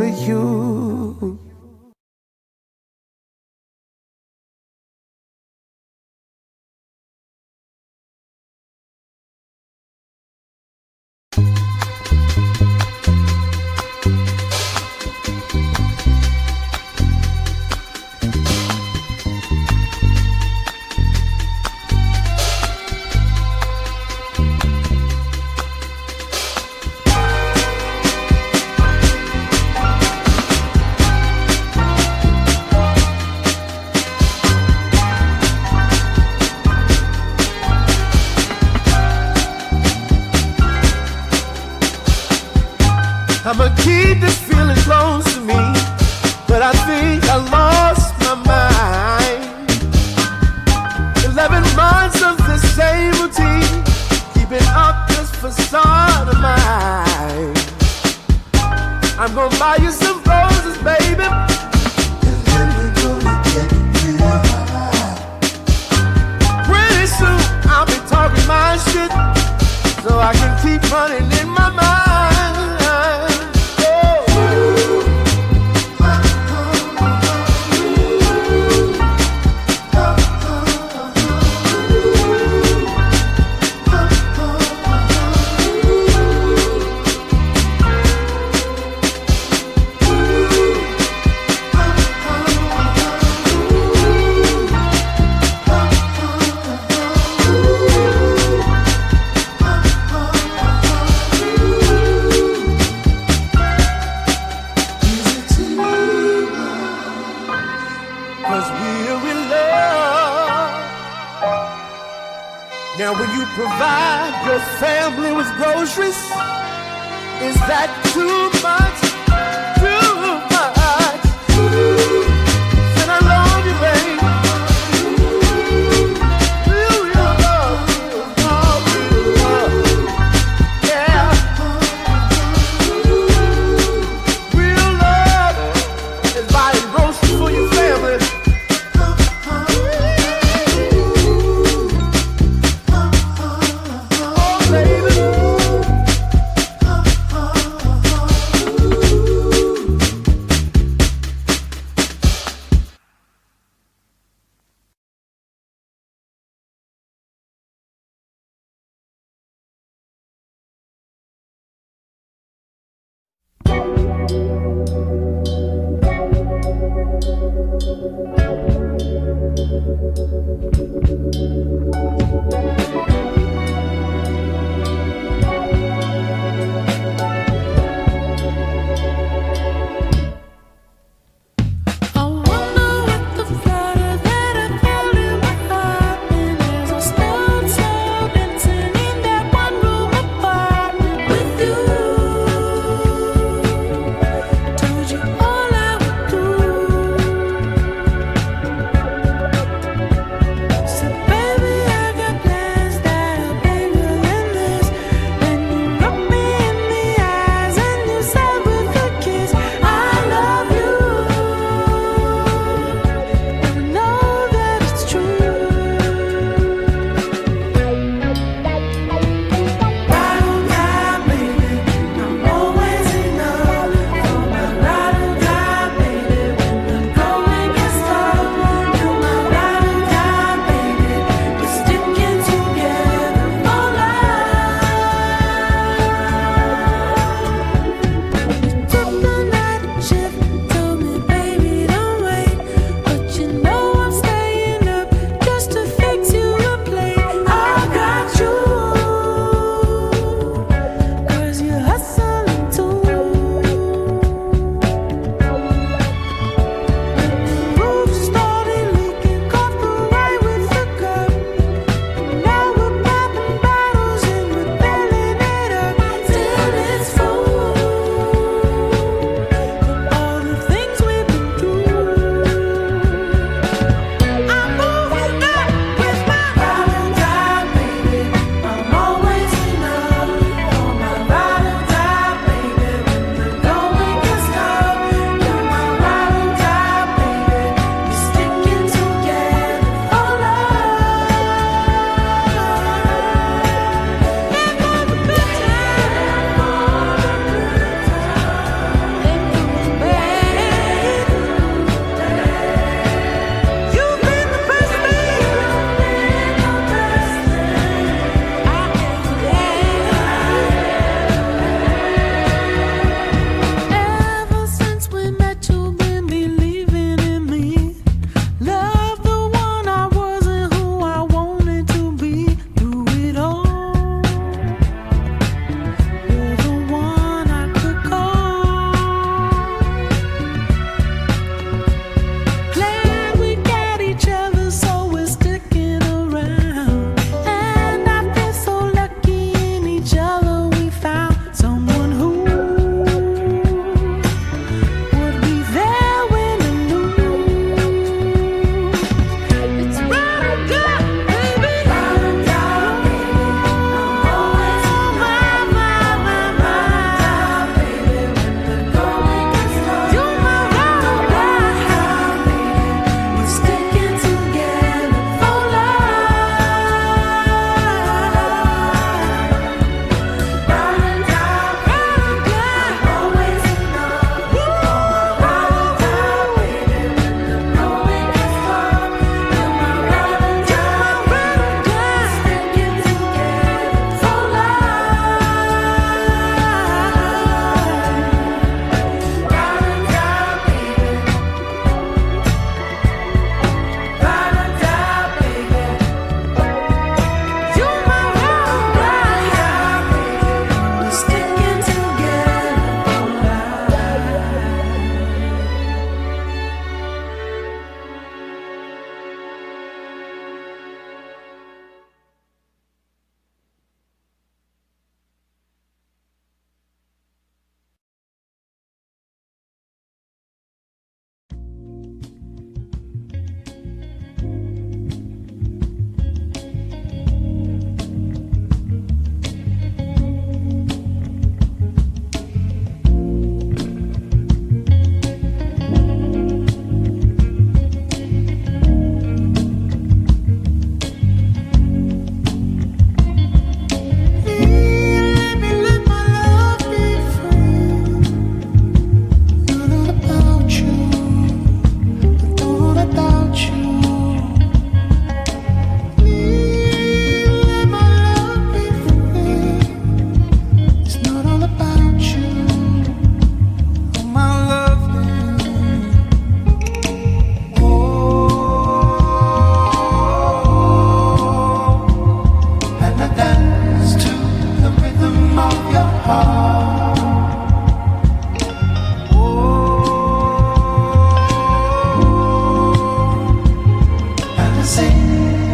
For you. Thank you.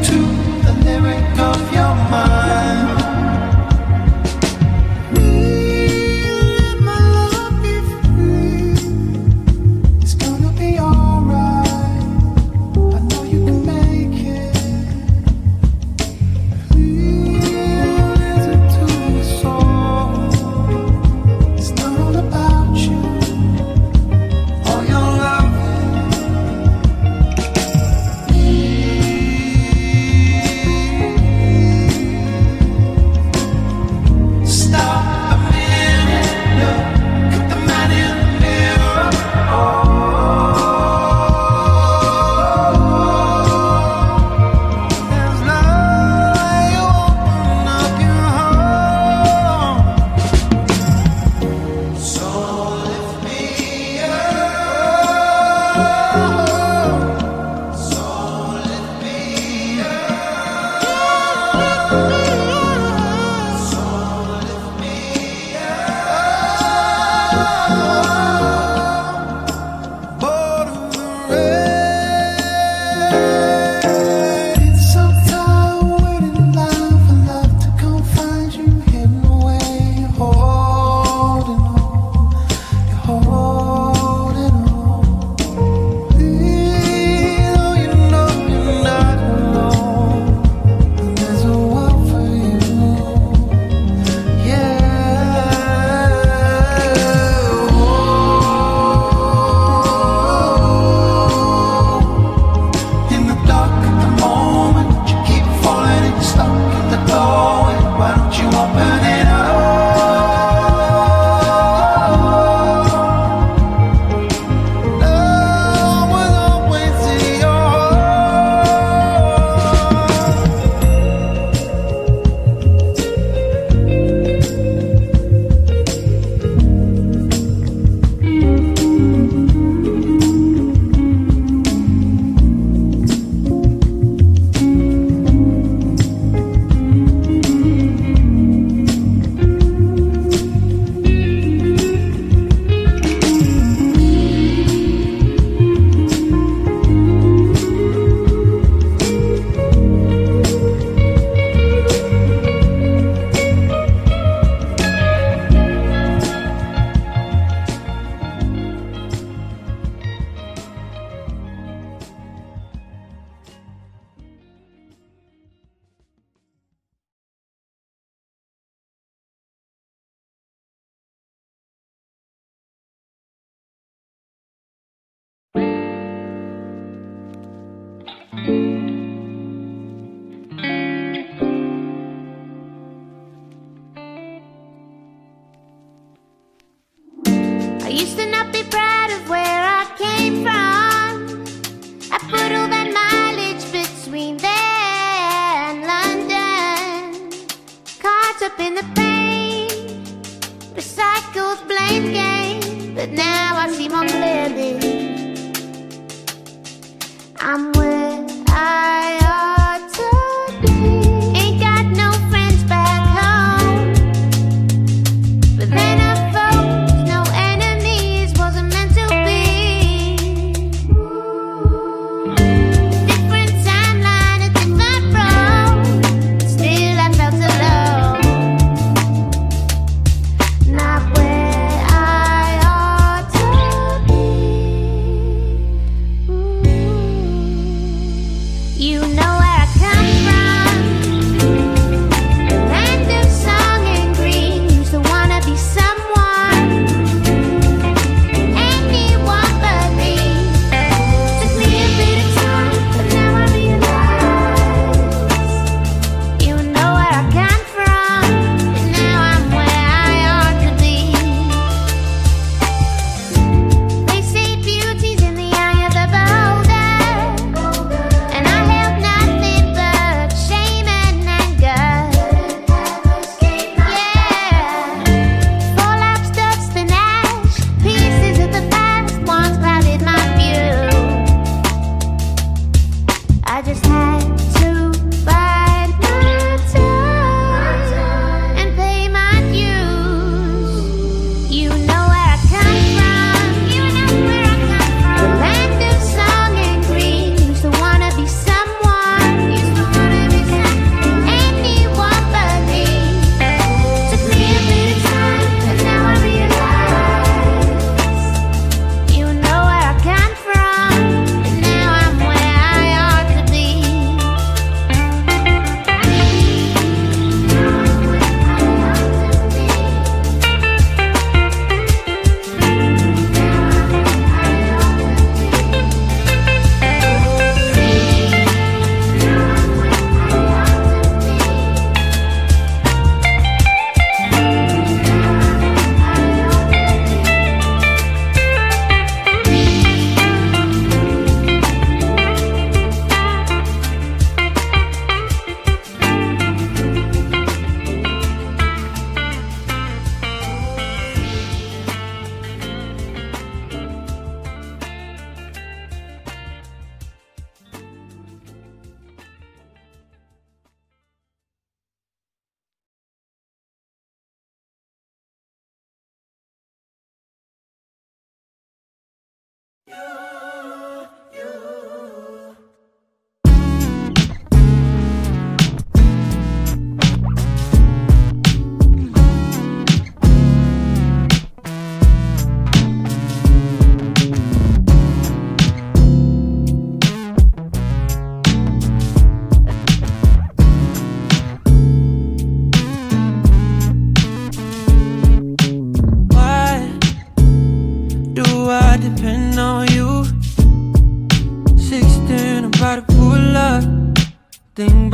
to the lyric of your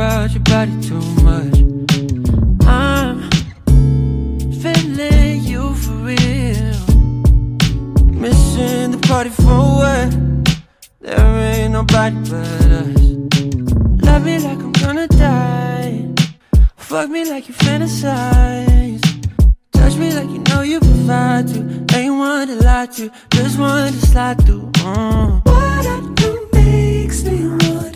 about your body too much. I'm feeling you for real. Missing the party for what? There ain't nobody but us. Love me like I'm gonna die. Fuck me like you fantasize. Touch me like you know you provide to. Ain't one to lie to, just one to slide through. Mm. What I do makes me want.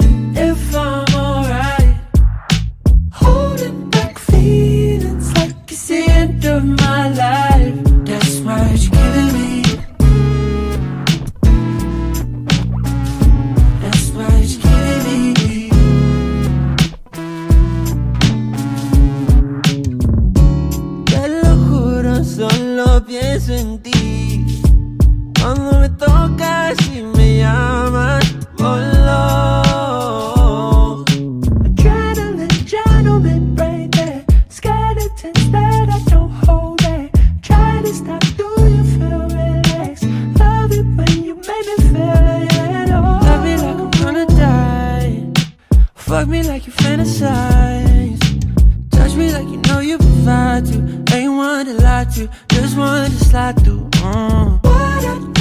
slide through. Mm.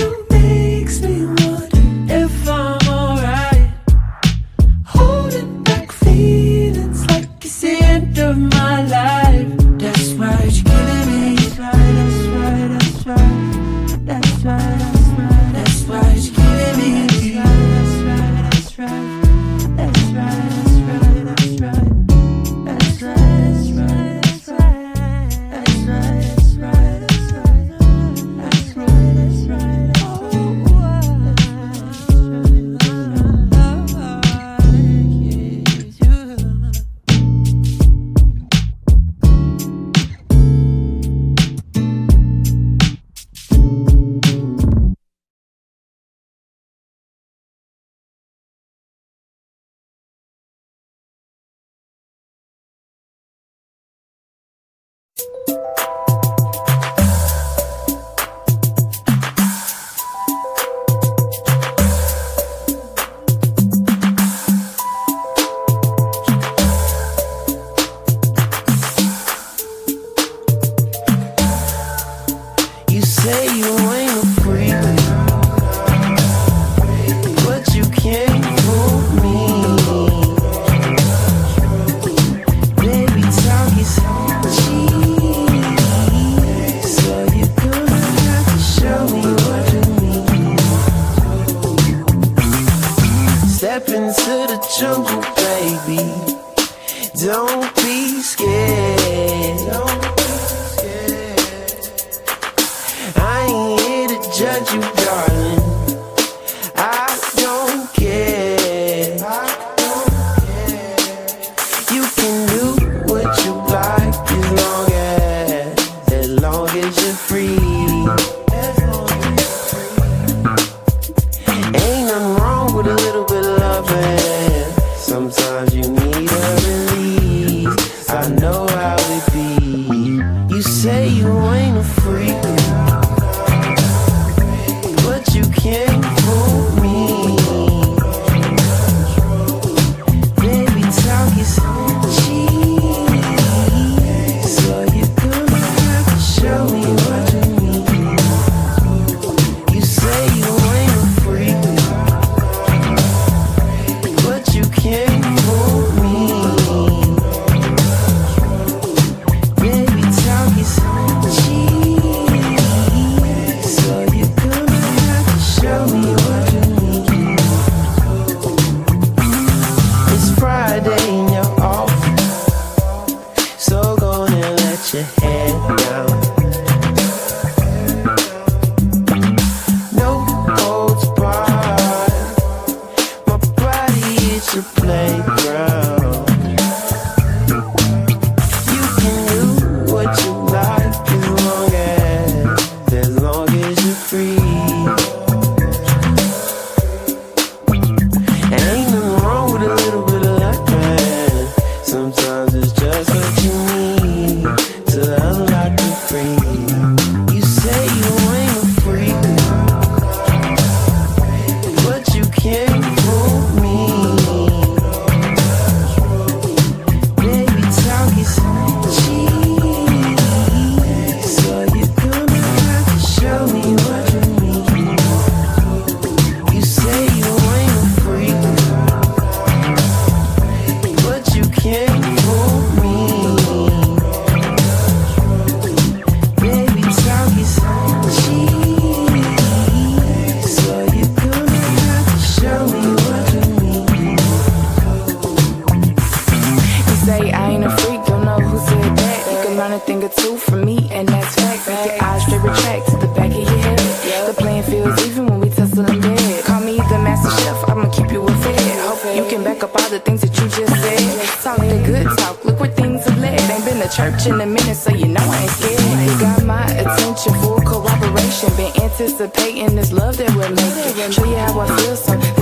searching a minute, so you know I ain't scared. You got my attention, full cooperation. Been anticipating this love that we're making. Show you how I feel, so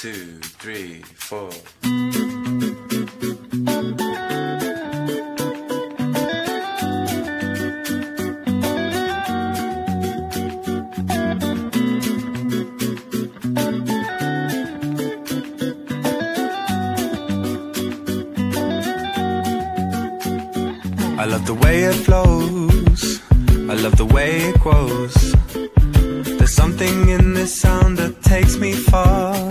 two, three, four. I love the way it flows. I love the way it grows. There's something in this sound that takes me far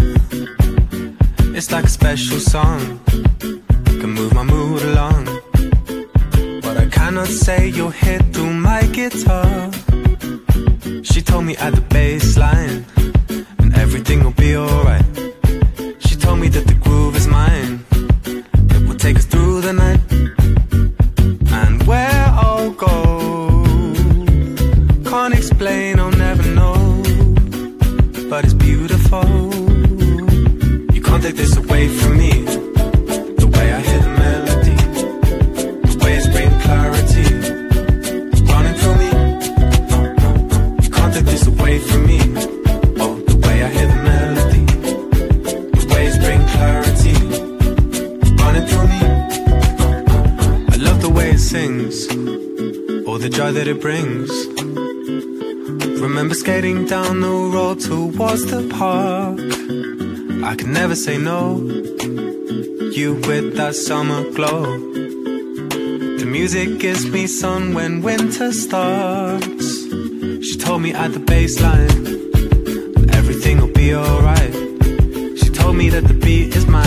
it's like a special song. Can move my mood along. But I cannot say you'll hit through my guitar She told me at the bass line And everything will be alright. never say no. You with that summer glow. The music gives me sun when winter starts. She told me at the bass line, everything will be alright. She told me that the beat is mine.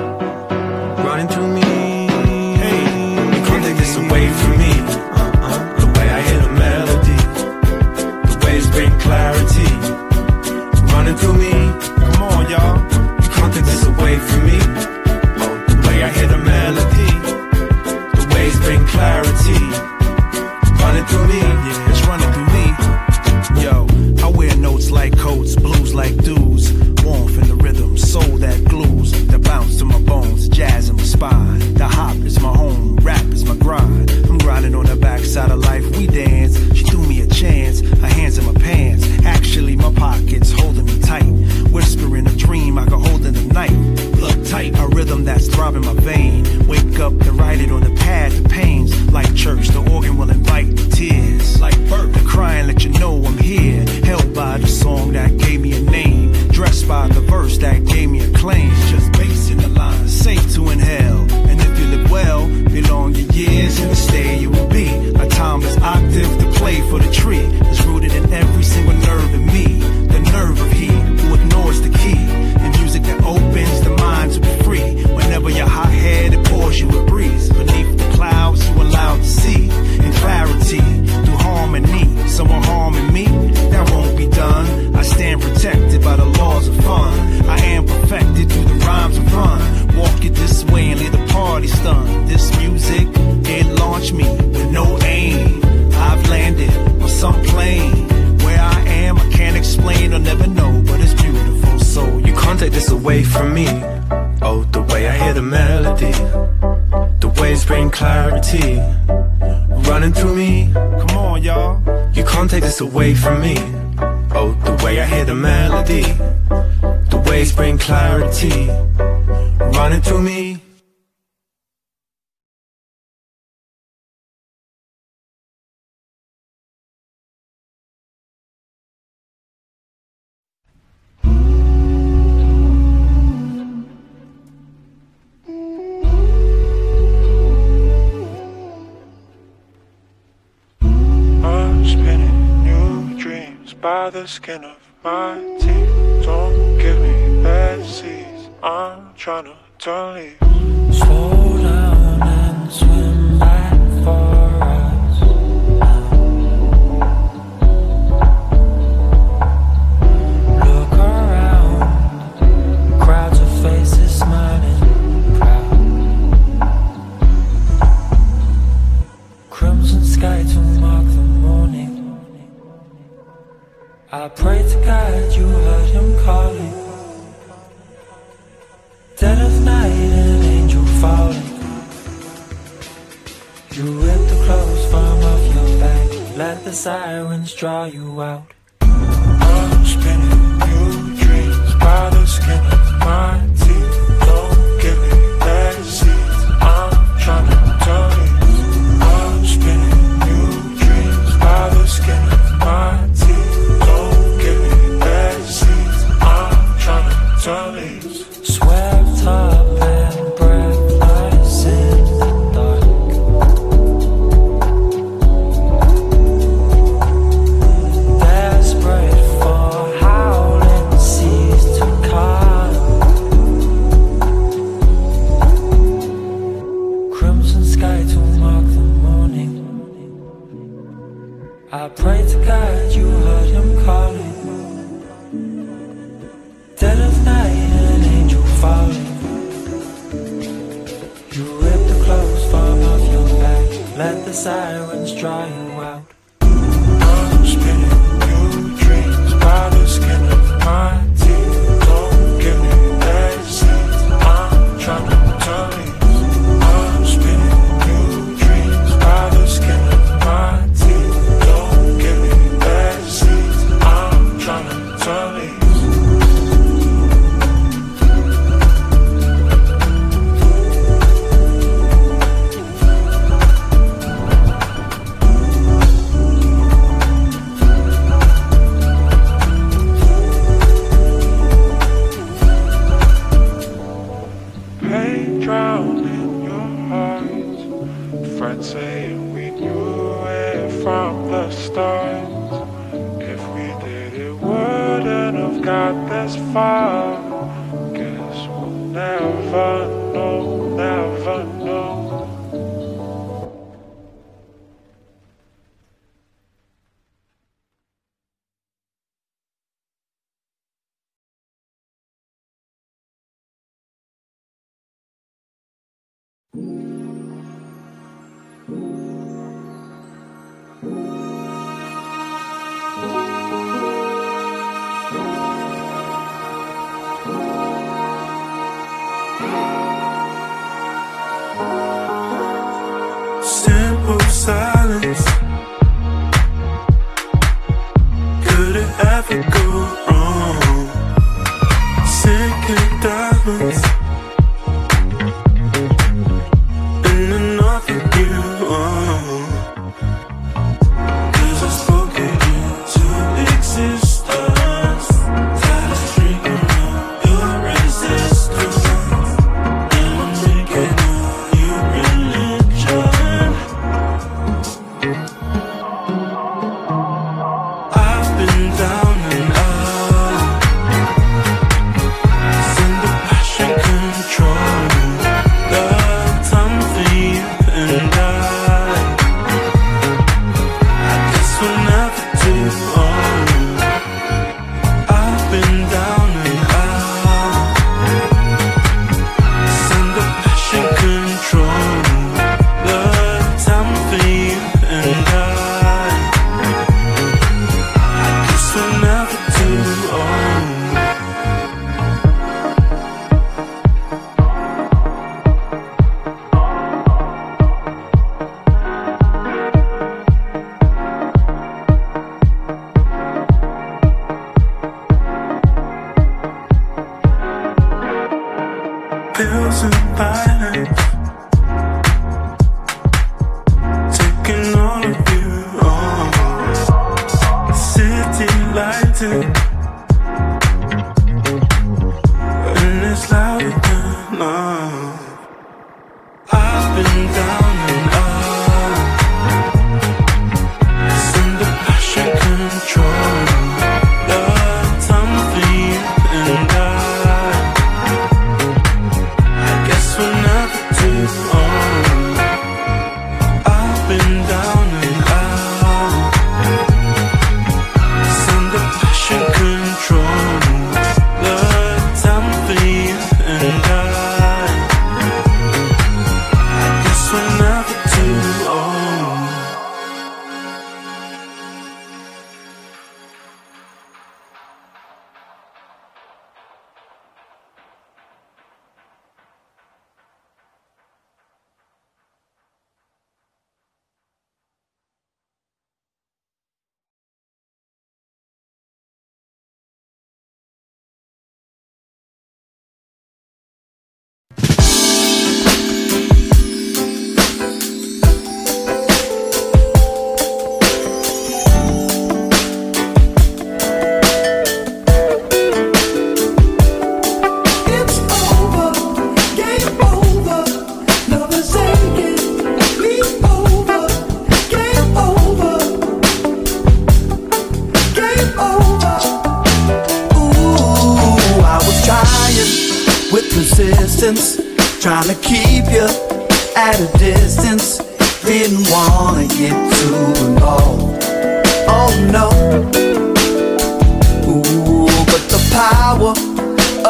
by the skin of my teeth. Don't give me bad seeds. I'm trying to turn leaves. Slow. the sirens draw you out. I'm spinning new dreams by the skin of my got this far.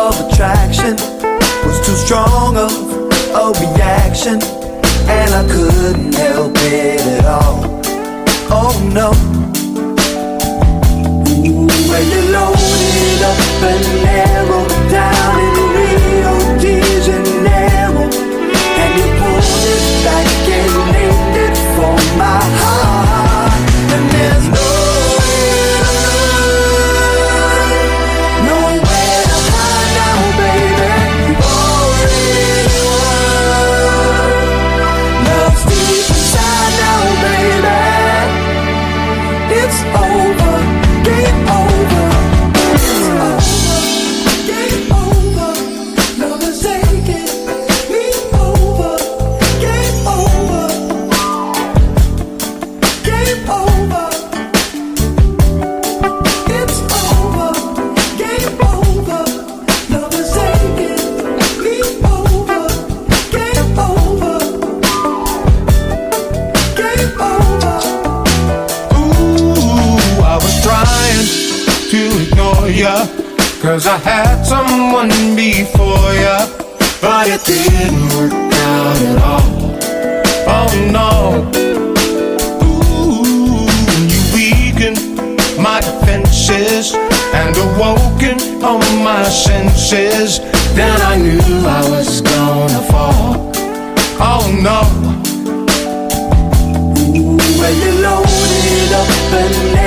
of attraction was too strong of a reaction, and I couldn't help it at all. Oh no. Ooh, when you loaded up and narrowed down in Rio de Janeiro, and you pulled it back. Cause I had someone before ya, but it didn't work out at all. Oh no. Ooh, you weakened my defenses and awoken on my senses. Then I knew I was gonna fall. Oh no. Ooh, when you loaded up and